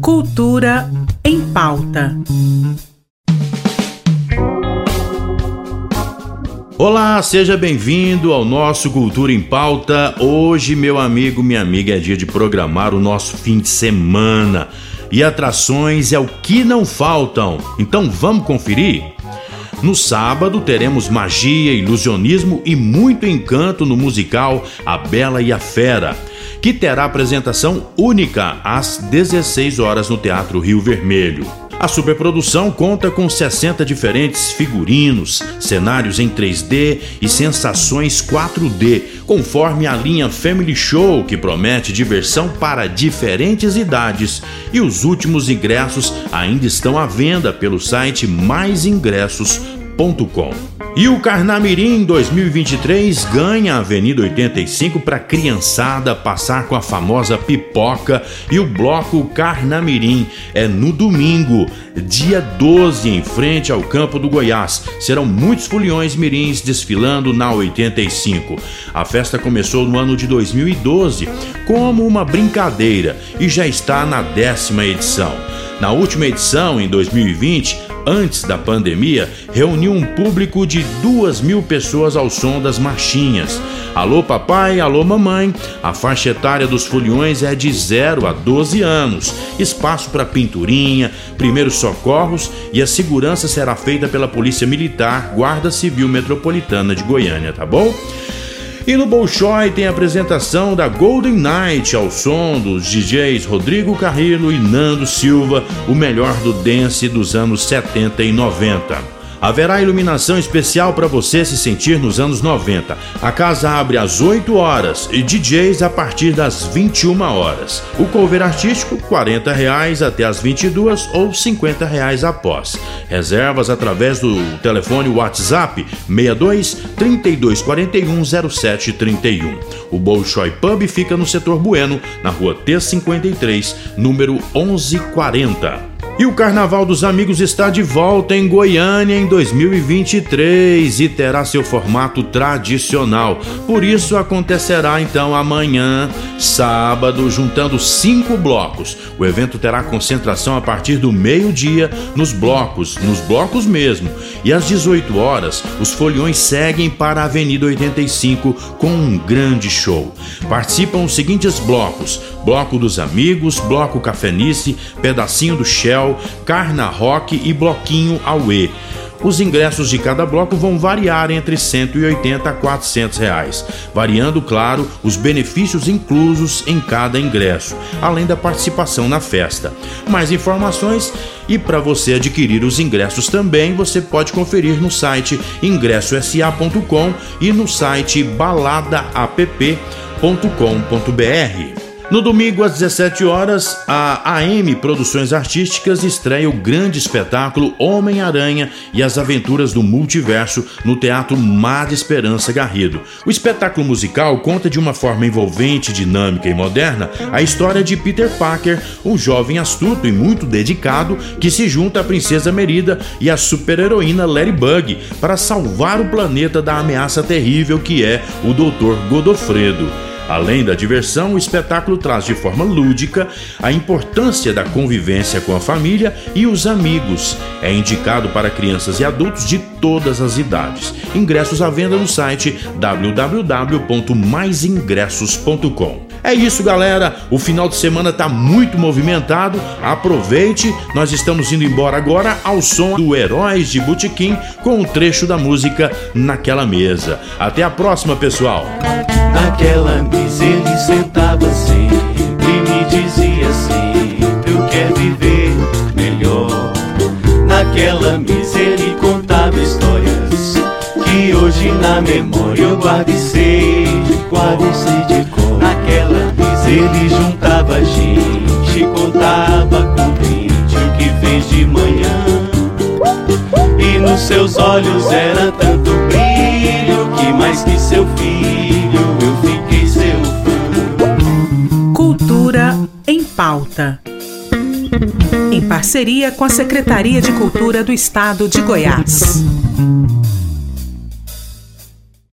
Cultura em pauta. Olá, seja bem-vindo ao nosso Cultura em Pauta. Hoje, meu amigo, minha amiga, é dia de programar o nosso fim de semana. E atrações é o que não faltam. Então vamos conferir? No sábado teremos magia, ilusionismo e muito encanto no musical A Bela e a Fera, que terá apresentação única às 16 horas no Teatro Rio Vermelho. A superprodução conta com 60 diferentes figurinos, cenários em 3D e sensações 4D, conforme a linha Family Show, que promete diversão para diferentes idades. E os últimos ingressos ainda estão à venda pelo site maisingressos.com. E o Carnamirim 2023 ganha a Avenida 85 para criançada passar com a famosa pipoca e o bloco Carnamirim é no domingo, dia 12, em frente ao campo do Goiás. Serão muitos foliões mirins desfilando na 85. A festa começou no ano de 2012 como uma brincadeira e já está na décima edição. Na última edição, em 2020, antes da pandemia, reuniu um público de duas mil pessoas ao som das marchinhas. Alô papai, alô mamãe. A faixa etária dos foliões é de 0 a 12 anos. Espaço para pinturinha, primeiros socorros e a segurança será feita pela Polícia Militar, Guarda Civil Metropolitana de Goiânia, tá bom? E no Bolshoi tem a apresentação da Golden Night ao som dos DJs Rodrigo Carrillo e Nando Silva, o melhor do dance dos anos 70 e 90. Haverá iluminação especial para você se sentir nos anos 90. A casa abre às 8 horas e DJs a partir das 21 horas. O cover artístico 40 reais até as 22 ou 50 reais após. Reservas através do telefone WhatsApp 62 3241 0731. O Bolshoi Pub fica no setor Bueno, na rua T53, número 1140. E o Carnaval dos Amigos está de volta em Goiânia em 2023 e terá seu formato tradicional. Por isso acontecerá então amanhã, sábado, juntando cinco blocos. O evento terá concentração a partir do meio-dia nos blocos, nos blocos mesmo. E às 18 horas, os foliões seguem para a Avenida 85 com um grande show. Participam os seguintes blocos: Bloco dos Amigos, Bloco Cafenice, Pedacinho do Shell Carna Rock e Bloquinho Aue. Os ingressos de cada bloco vão variar entre 180 a 400 reais, variando, claro, os benefícios inclusos em cada ingresso, além da participação na festa. Mais informações e para você adquirir os ingressos também, você pode conferir no site ingressosa.com e no site baladaapp.com.br. No domingo, às 17 horas, a AM Produções Artísticas estreia o grande espetáculo Homem-Aranha e as Aventuras do Multiverso no Teatro Mar Esperança Garrido. O espetáculo musical conta de uma forma envolvente, dinâmica e moderna a história de Peter Parker, um jovem astuto e muito dedicado que se junta à Princesa Merida e à super-heroína Ladybug para salvar o planeta da ameaça terrível que é o Dr. Godofredo. Além da diversão, o espetáculo traz de forma lúdica a importância da convivência com a família e os amigos. É indicado para crianças e adultos de todas as idades. Ingressos à venda no site www.maisingressos.com. É isso, galera. O final de semana tá muito movimentado. Aproveite. Nós estamos indo embora agora ao som do Heróis de Botequim com um trecho da música Naquela Mesa. Até a próxima, pessoal. Naquela mesa ele sentava sempre me dizia sempre eu quero viver melhor. Naquela mesa ele contava histórias que hoje na memória eu e e sei de cor. Naquela mesa ele juntava gente, contava com gente o que fez de manhã. E nos seus olhos era tanto brilho que mais que seu filho eu fiquei seu fã. Cultura em pauta. Em parceria com a Secretaria de Cultura do Estado de Goiás.